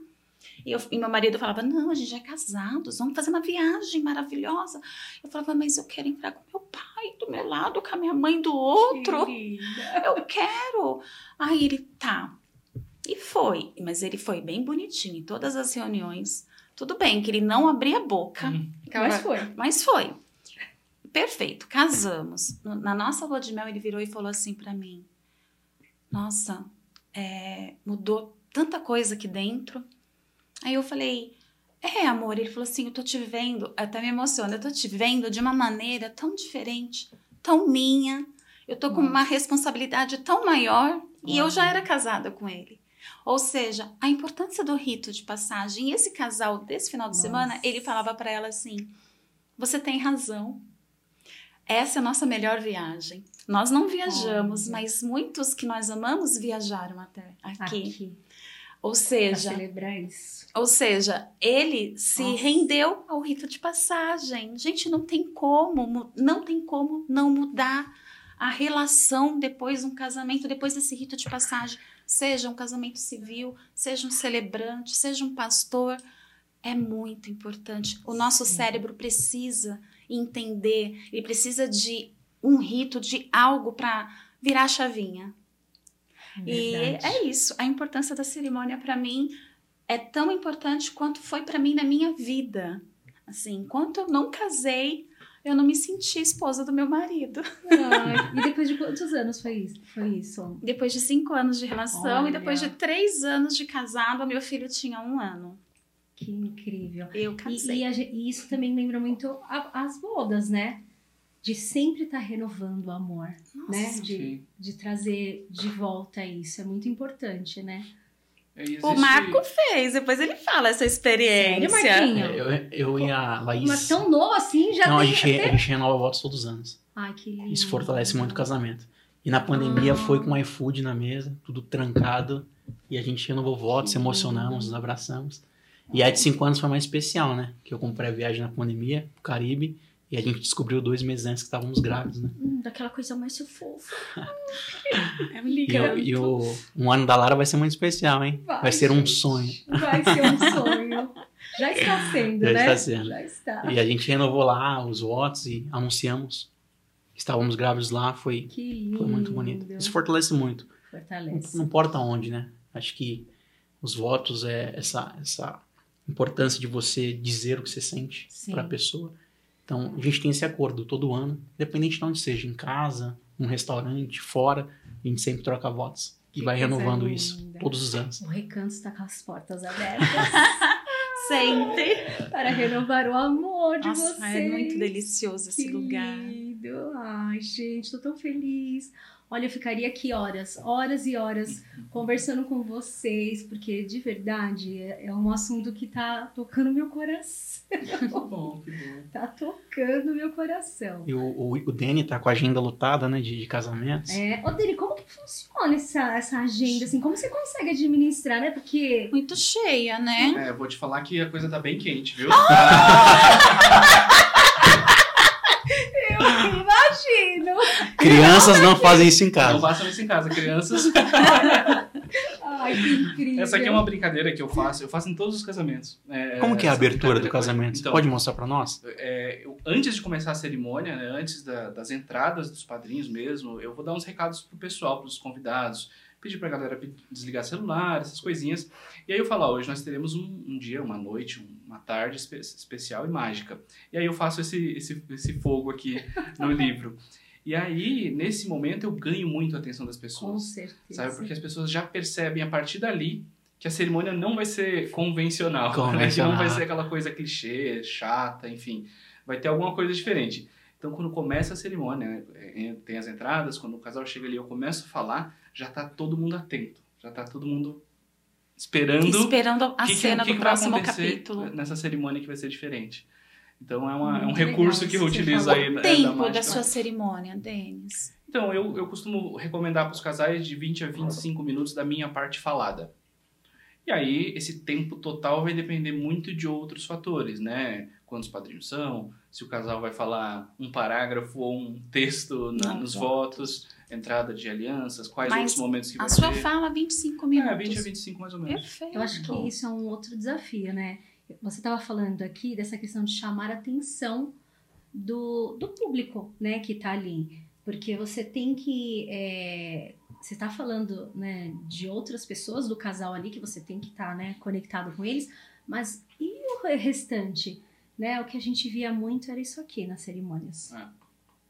E, eu- e meu marido falava: não, a gente já é casados, vamos fazer uma viagem maravilhosa. Eu falava: mas eu quero entrar com meu pai do meu lado, com a minha mãe do outro eu quero. Aí ele, tá. E foi. Mas ele foi bem bonitinho em todas as reuniões. Tudo bem que ele não abria a boca, Hum. Mas foi. mas foi. Perfeito, casamos. Na nossa lua de mel, ele virou e falou assim pra mim: Nossa, é, mudou tanta coisa aqui dentro. Aí eu falei: É, amor. Ele falou assim: eu tô te vendo, até me emociona, eu tô te vendo de uma maneira tão diferente, tão minha. Eu tô com uma responsabilidade tão maior e eu já era casada com ele. Ou seja, a importância do rito de passagem. Esse casal desse final de Nossa. semana, ele falava para ela assim: você tem razão. Essa é a nossa melhor viagem. Nós não viajamos, mas muitos que nós amamos viajaram até aqui. Aqui. Ou Pra seja, celebrar isso. ou seja, ele se Nossa. rendeu ao rito de passagem. Gente, não tem como, não tem como não mudar a relação depois de um casamento, depois desse rito de passagem. Seja um casamento civil, seja um celebrante, seja um pastor. É muito importante. O nosso Sim. cérebro precisa entender, ele precisa de um rito, de algo para virar a chavinha. E Verdade. é isso. A importância da cerimônia para mim é tão importante quanto foi para mim na minha vida. Assim, enquanto eu não casei, eu não me senti esposa do meu marido. Ai, e depois de quantos anos foi isso? Foi isso? Depois de cinco anos de relação Olha. e depois de três anos de casado, meu filho tinha um ano. Que incrível. Eu E, casei. e a gen- e isso também lembra muito a- as bodas, né? De sempre estar renovando o amor, né? De, Sim. de trazer de volta isso. É muito importante, né? É, e O existe- Marco fez, depois ele fala essa experiência. Sério, Marquinho? É, Eu, eu e a Laís. Mas tão novo assim já não, a tem gente, até... a gente renova votos todos os anos. Ai, que lindo. Isso fortalece muito o casamento. E na pandemia Ah. foi com iFood na mesa, tudo trancado. E a gente renovou votos, emocionamos, nos abraçamos. E a de cinco anos foi mais especial, né? Que eu comprei a viagem na pandemia, pro Caribe. E a gente descobriu dois meses antes que estávamos grávidos, né? Hum, daquela coisa mais fofa. <laughs> É um E, lindo. o- e o um ano da Lara vai ser muito especial, hein? Vai, ser um gente. sonho. Vai ser um <laughs> sonho. Já está sendo, Já né? está sendo. Já está. E a gente renovou lá os votos e anunciamos que estávamos grávidos lá. Foi, foi muito bonito. Isso fortalece muito. Não, Fortalece. não importa onde, né? Acho que os votos é essa, essa importância de você dizer o que você sente para a pessoa. Então, a gente tem esse acordo todo ano, independente de onde seja, em casa, num restaurante, fora, a gente sempre troca votos. E Que vai renovando linda. isso todos os anos. O recanto está com as portas abertas <laughs> Sempre. para renovar o amor de Nossa, vocês. é muito delicioso esse Que lugar. lindo. Ai, gente, tô tão feliz. Olha, eu ficaria aqui horas, horas e horas conversando com vocês, porque de verdade é, é um assunto que tá tocando meu coração. <laughs> Que bom, que bom. Tá tocando meu coração. E o, o, o Danny tá com a agenda lotada, né, de, de casamentos. É, ô Dani, como que funciona essa, essa agenda, assim? Como você consegue administrar, né? Porque Muito cheia, né? É, eu vou te falar que a coisa tá bem quente, viu? eu <laughs> Crianças não fazem isso em Não casa. façam isso em casa, crianças. Ai, que incrível. Essa aqui é uma brincadeira que eu faço. Eu faço em todos os casamentos. Como que é a abertura do casamento? Você Então, pode mostrar para nós? é, eu- antes de começar a cerimônia, né, antes da- das entradas dos padrinhos mesmo, eu vou dar uns recados pro pessoal, pros convidados, pedir pra galera desligar celular, essas coisinhas. E aí eu falo, ó, hoje nós teremos um, um dia, uma noite, uma tarde espe- especial e mágica. E aí eu faço esse, esse, esse fogo aqui no livro. E aí, nesse momento, eu ganho muito a atenção das Com pessoas. certeza. Sabe? Porque as pessoas já percebem a partir dali que a cerimônia não vai ser convencional. né? Que Convencional. não vai ser aquela coisa clichê, chata, enfim. Vai ter alguma coisa diferente. Então, quando começa a cerimônia, né, é, tem as entradas, quando o casal chega ali, eu começo a falar, já tá todo mundo atento. Já tá todo mundo esperando Esperando a que que- cena que que do vai próximo capítulo. nessa cerimônia que vai ser diferente. Então, é, uma- é um recurso que você falou. aí O né, tempo da, mágica. sua cerimônia, Denis. Então, eu, eu costumo recomendar para os casais de 20 a 25 minutos da minha parte falada. E aí, esse tempo total vai depender muito de outros fatores, né? Quantos padrinhos são, se o casal vai falar um parágrafo ou um texto na- Não, nos votos. votos, entrada de alianças, quais Mas outros momentos que vai A sua ter. fala, 25 minutos. É, 20 a 25 mais ou menos. Perfeito. Eu acho que isso é um outro desafio, né? Você estava falando aqui dessa questão de chamar a atenção do, do público, né, que tá ali. Porque você tem que. é, você está falando né, de outras pessoas do casal ali, que você tem que estar né, conectado com eles, mas e o restante? Né? O que a gente via muito era isso aqui nas cerimônias. É.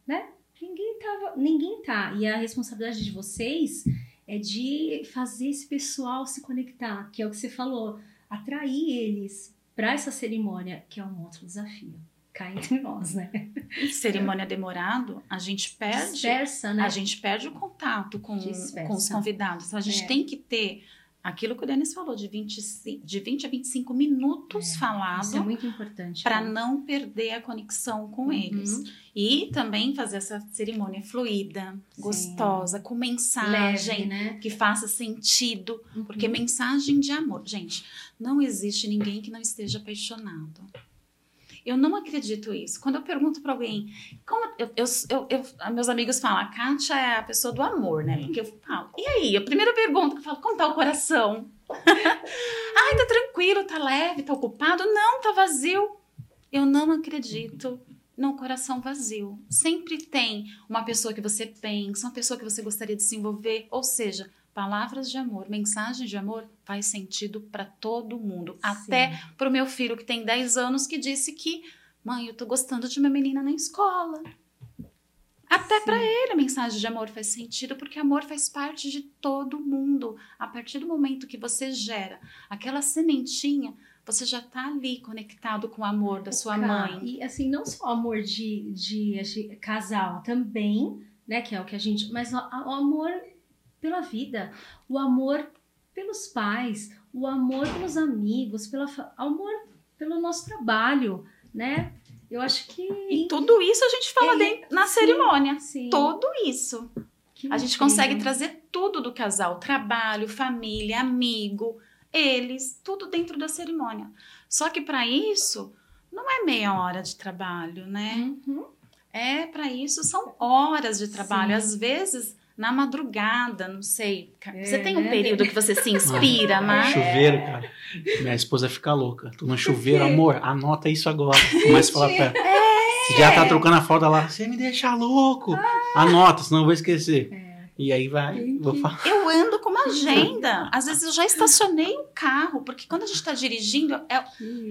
Né? Ninguém tava. Ninguém tá. E a responsabilidade de vocês é de fazer esse pessoal se conectar, que é o que você falou, atrair eles para essa cerimônia, que é um outro desafio. Cá entre nós, né? Cerimônia demorado, a gente perde. Dispersa, né? A gente perde o contato com, Dispersa. com os convidados. Então, a gente É. tem que ter aquilo que o Denis falou, de 20, de 20 a 25 minutos Isso é falado muito importante. para né? não perder a conexão com Uhum. eles. E também fazer essa cerimônia fluida, Sim. gostosa, com Leve, mensagem né? que faça sentido. Porque Uhum. mensagem de amor. Gente, não existe ninguém que não esteja apaixonado. Eu não acredito isso. Quando eu pergunto pra alguém, como eu, eu, eu- eu- meus amigos falam, a Kátia é a pessoa do amor, né? Porque eu falo, e aí? A primeira pergunta que eu falo, como tá o coração? <laughs> Ai, tá tranquilo, tá leve, tá ocupado? Não, tá vazio. Eu não acredito no coração vazio. Sempre tem uma pessoa que você pensa, uma pessoa que você gostaria de se envolver, ou seja, palavras de amor, mensagem de amor faz sentido para todo mundo, até para o meu filho que tem 10 anos que disse que, mãe, eu tô gostando de uma menina na escola. Até Sim. para ele a mensagem de amor faz sentido, porque amor faz parte de todo mundo. A partir do momento que você gera aquela sementinha, você já tá ali conectado com o amor da sua Cá, mãe. E assim, não só amor de, de, de casal, também, né? Que é o que a gente. Mas o, o amor pela vida, o amor pelos pais, o amor pelos amigos, pela, fa- amor pelo nosso trabalho, né? Eu acho que. E tudo isso a gente fala dentro- na sim, cerimônia. Sim, Tudo isso. que A gente consegue trazer tudo do casal: trabalho, família, amigo, eles, tudo dentro da cerimônia. Só que para isso, não é meia hora de trabalho, né? Uhum. É, para isso são horas de trabalho. Sim. Às vezes, na madrugada, não sei. Você É, tem um né, período que você se <laughs> inspira, Ah, né? Chuveiro, cara. Minha esposa fica louca. Tô no chuveiro, amor, anota isso agora. Começa a falar pra ela. Você já tá trocando a fralda lá. Você me deixa louco. Anota, senão eu vou esquecer. E aí vai, vou falar. Eu ando com uma agenda. Às vezes eu já estacionei o carro, porque quando a gente está dirigindo, é,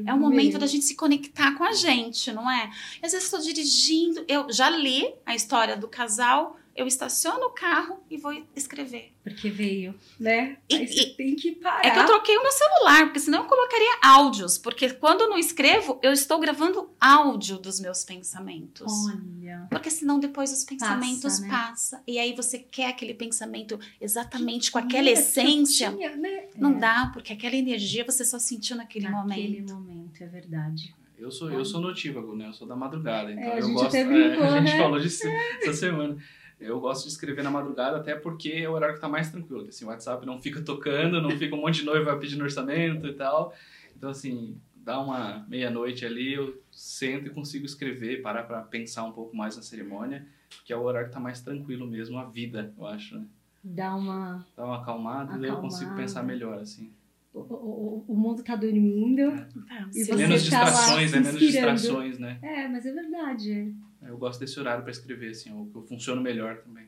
É o momento da gente se conectar com a gente, não é? E às vezes estou dirigindo, eu já li a história do casal, eu estaciono o carro e vou escrever. Porque veio, né? E- Aí você e- tem que parar. É que eu troquei o meu celular, porque senão eu colocaria áudios, porque quando eu não escrevo, eu estou gravando áudio dos meus pensamentos. Olha. Porque senão depois os pensamentos né? passam. E aí você quer aquele pensamento exatamente com aquela que essência. tinha, né? Não É, dá, porque aquela energia você só sentiu naquele, Naquele momento. momento, é verdade. Eu sou, eu sou notívago, né? Eu sou da madrugada. Então É, eu gosto. até brincou, a gente né? falou disso essa semana. Eu gosto de escrever na madrugada, até porque é o horário que tá mais tranquilo. Assim, o WhatsApp não fica tocando, não fica um monte de noiva pedindo orçamento e tal. Então, assim, dá uma meia-noite ali, eu sento e consigo escrever, parar pra pensar um pouco mais na cerimônia, que é o horário que tá mais tranquilo mesmo, a vida, eu acho, né? Dá uma. Dá uma acalmada e daí eu consigo Acalmada. pensar melhor, assim. O, o, o- mundo tá dormindo. Então, E se- você menos tá lá distrações, se né? Menos distrações, né? É, mas é verdade. Eu gosto desse horário pra escrever, assim, eu, eu funciono melhor também.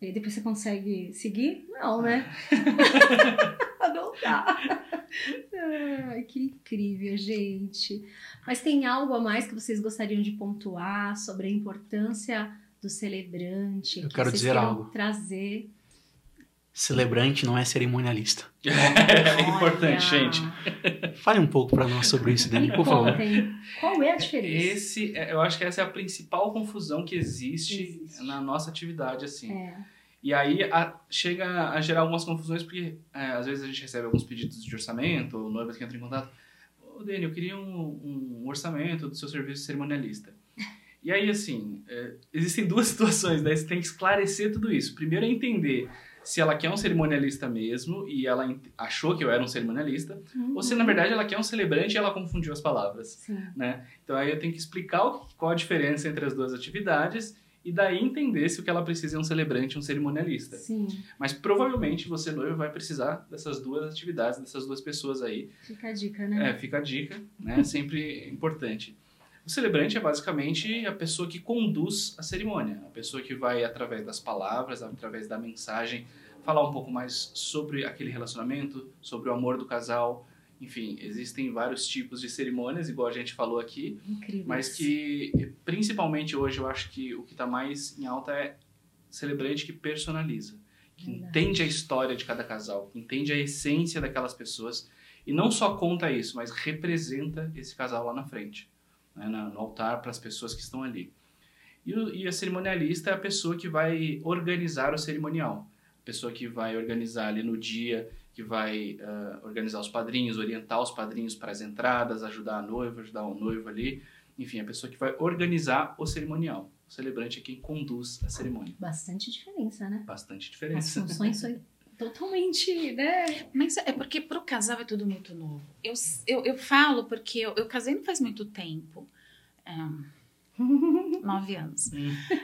E aí depois você consegue seguir? Não, né? <laughs> não dá. Ai, que incrível, gente. Mas tem algo a mais que vocês gostariam de pontuar sobre a importância do celebrante? Eu que quero vocês dizer algo. Trazer. Celebrante não é cerimonialista. <laughs> É importante, Olha, gente. Fale um pouco pra nós sobre isso, Dani, por favor. qual é a diferença? Esse, é- eu acho que essa é a principal confusão que existe, Existe. na nossa atividade, assim. É, E aí a- chega a gerar algumas confusões, porque é, às vezes a gente recebe alguns pedidos de orçamento, ou noivas que entram em contato. Ô, Dani, eu queria um, um orçamento do seu serviço cerimonialista. E aí, assim, é, existem duas <laughs> situações, daí você tem que esclarecer tudo isso. Primeiro é entender se ela quer um cerimonialista mesmo, e ela achou que eu era um cerimonialista, ou se na verdade ela quer um celebrante e ela confundiu as palavras Sim. né? Então aí eu tenho que explicar o- qual a diferença entre as duas atividades e daí entender se o que ela precisa é um celebrante ou um cerimonialista. Sim, Mas provavelmente você, noivo, vai precisar dessas duas atividades, dessas duas pessoas aí. fica a dica, né? É, fica a dica, né? Sempre importante. O celebrante é basicamente a pessoa que conduz a cerimônia, a pessoa que vai, através das palavras, através da mensagem, falar um pouco mais sobre aquele relacionamento, sobre o amor do casal. Enfim, existem vários tipos de cerimônias, igual a gente falou aqui, Incrível. mas que principalmente hoje eu acho que o que está mais em alta é celebrante que personaliza, que Verdade. entende a história de cada casal, que entende a essência daquelas pessoas E não só conta isso, mas representa esse casal lá na frente, né, no altar para as pessoas que estão ali. E, o, e a cerimonialista é a pessoa que vai organizar o cerimonial, a pessoa que vai organizar ali no dia, que vai uh, organizar os padrinhos, orientar os padrinhos para as entradas, ajudar a noiva, ajudar o noivo ali. Enfim, a pessoa que vai organizar o cerimonial. O celebrante é quem conduz a cerimônia. Bastante diferença, né? Bastante diferença. As funções são totalmente, né? Mas é porque para o casal é tudo muito novo. Eu, eu, eu falo porque eu, eu casei não faz muito tempo. É, nove anos.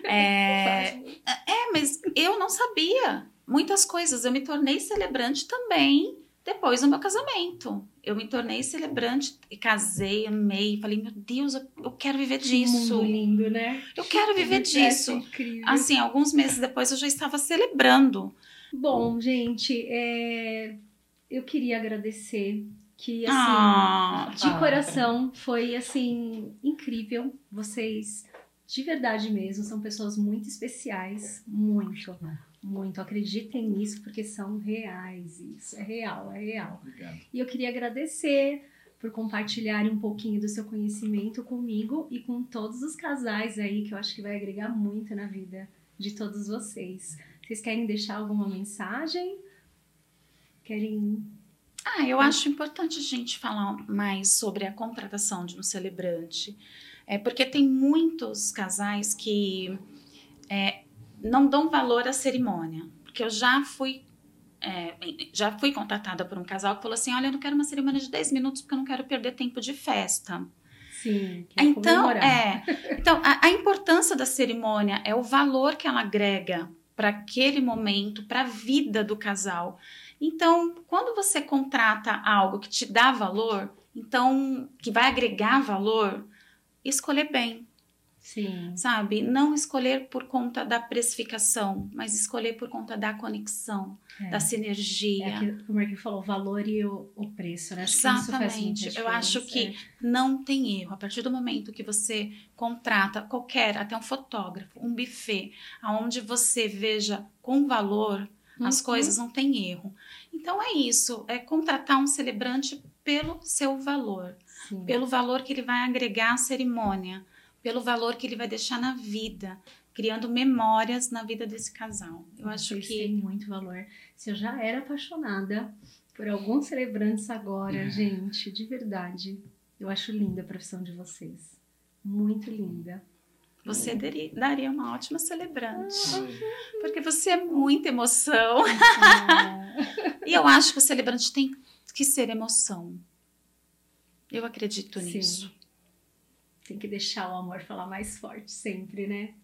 É, é, mas eu não sabia muitas coisas. Eu me tornei celebrante também depois do meu casamento. Eu me tornei celebrante e casei, amei. Falei, meu Deus, eu, quero viver disso. Mundo lindo, né? Eu quero viver disso. Incrível. Assim, alguns meses depois eu já estava celebrando. Bom, gente, é, eu queria agradecer que assim, Ah, de coração foi assim incrível. Vocês de verdade mesmo são pessoas muito especiais, muito, muito. Acreditem nisso porque são reais. Isso é real, é real. Obrigado. E eu queria agradecer por compartilharem um pouquinho do seu conhecimento comigo e com todos os casais aí que eu acho que vai agregar muito na vida de todos vocês. Vocês querem deixar alguma mensagem? Querem Ah, eu acho importante a gente falar mais sobre a contratação de um celebrante. É porque tem muitos casais que é, não dão valor à cerimônia. Porque eu já fui. é, já fui contratada por um casal que falou assim: Olha, eu não quero uma cerimônia de 10 minutos porque eu não quero perder tempo de festa. sim, Então, comemorar. é. Então, a, a importância da cerimônia é o valor que ela agrega para aquele momento, para a vida do casal. Então, quando você contrata algo que te dá valor, então que vai agregar valor, escolher bem, Sim. sabe? Não escolher por conta da precificação, mas escolher por conta da conexão, É. da É sinergia. aquilo que o Marquinhos falou, o valor e o, o preço, né? Acho que Exatamente. Eu acho que não tem erro. A partir do momento que você contrata qualquer, até um fotógrafo, um buffet, aonde você veja com valor as Uhum. coisas, não tem erro. Então é isso, é contratar um celebrante pelo seu valor, Sim. pelo valor que ele vai agregar à cerimônia, pelo valor que ele vai deixar na vida, criando memórias na vida desse casal. Eu acho que têm muito valor. Se eu já era apaixonada por alguns celebrantes agora, gente, de verdade, eu acho linda a profissão de vocês. Muito linda. você deri- daria uma ótima celebrante. Ah. Porque você é muita emoção. Ah, E eu acho que o celebrante tem que ser emoção. Eu acredito Sim. nisso. Tem que deixar o amor falar mais forte sempre, né?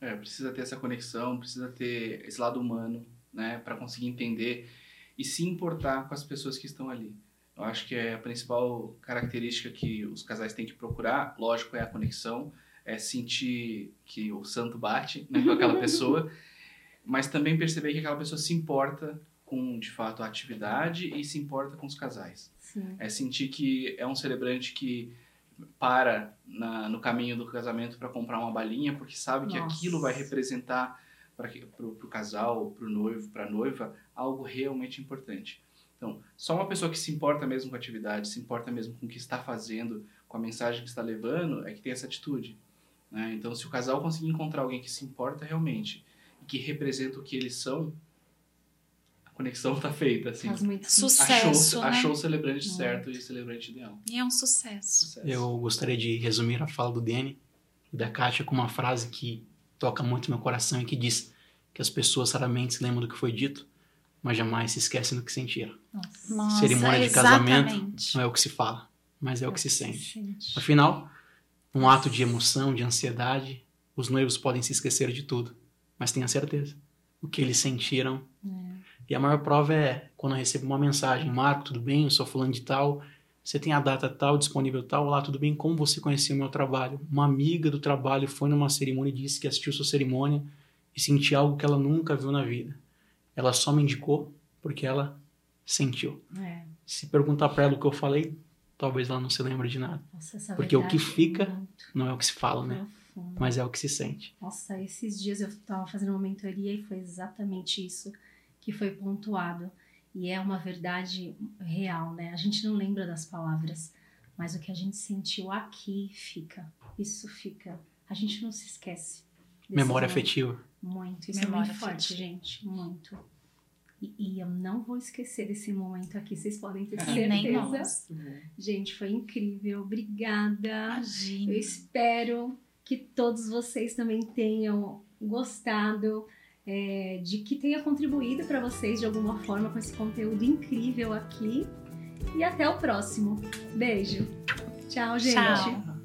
É, precisa ter essa conexão, precisa ter esse lado humano, né, para conseguir entender e se importar com as pessoas que estão ali. Eu acho que é a principal característica que os casais têm que procurar, lógico, é a conexão, é sentir que o santo bate né, com aquela pessoa, <laughs> mas também perceber que aquela pessoa se importa com, de fato, a atividade e se importa com os casais. Sim. É sentir que é um celebrante que para na- no caminho do casamento para comprar uma balinha, porque sabe que Nossa. aquilo vai representar para o casal, para o noivo, para a noiva, algo realmente importante. Então, só uma pessoa que se importa mesmo com a atividade, se importa mesmo com o que está fazendo, com a mensagem que está levando, é que tem essa atitude. né? Então, se o casal conseguir encontrar alguém que se importa realmente e que representa o que eles são, conexão está feita. Assim. Faz muito Sucesso, achou, né? achou o celebrante Muito. certo e o celebrante ideal. E é um sucesso. Sucesso. Eu gostaria de resumir a fala do Danny e da Kátia com uma frase que toca muito meu coração e que diz que as pessoas raramente se lembram do que foi dito, mas jamais se esquecem do que sentiram. Nossa. Nossa, Cerimônia de casamento exatamente. Não é o que se fala, mas é o que se sente. sente. Afinal, um ato de emoção, de ansiedade, os noivos podem se esquecer de tudo, mas tenha certeza, o que eles sentiram. E a maior prova é quando eu recebo uma mensagem: Marco, tudo bem? Eu sou fulano de tal. Você tem a data tal, disponível tal? Olá, tudo bem? Como você conheceu o meu trabalho? Uma amiga do trabalho foi numa cerimônia e disse que assistiu sua cerimônia e sentiu algo que ela nunca viu na vida. Ela só me indicou porque ela sentiu. É. Se perguntar pra ela o que eu falei, talvez ela não se lembre de nada. Nossa, Porque o que é fica- muito Não é o que se fala, né? Mas é o que se sente. Nossa, esses dias eu tava fazendo uma mentoria e foi exatamente isso que foi pontuado. E é uma verdade real, né? A gente não lembra das palavras, mas o que a gente sentiu aqui fica. Isso fica. A gente não se esquece. Memória momento. afetiva. Muito. Isso Memória é muito forte, afetiva. gente. Muito. E, e eu não vou esquecer desse momento aqui, vocês podem ter E certeza. nem nós. Gente, foi incrível. Obrigada. Eu Imagina. espero que todos vocês também tenham gostado, é, de que tenha contribuído para vocês de alguma forma com esse conteúdo incrível aqui. E até o próximo. Beijo. Tchau, gente. Tchau.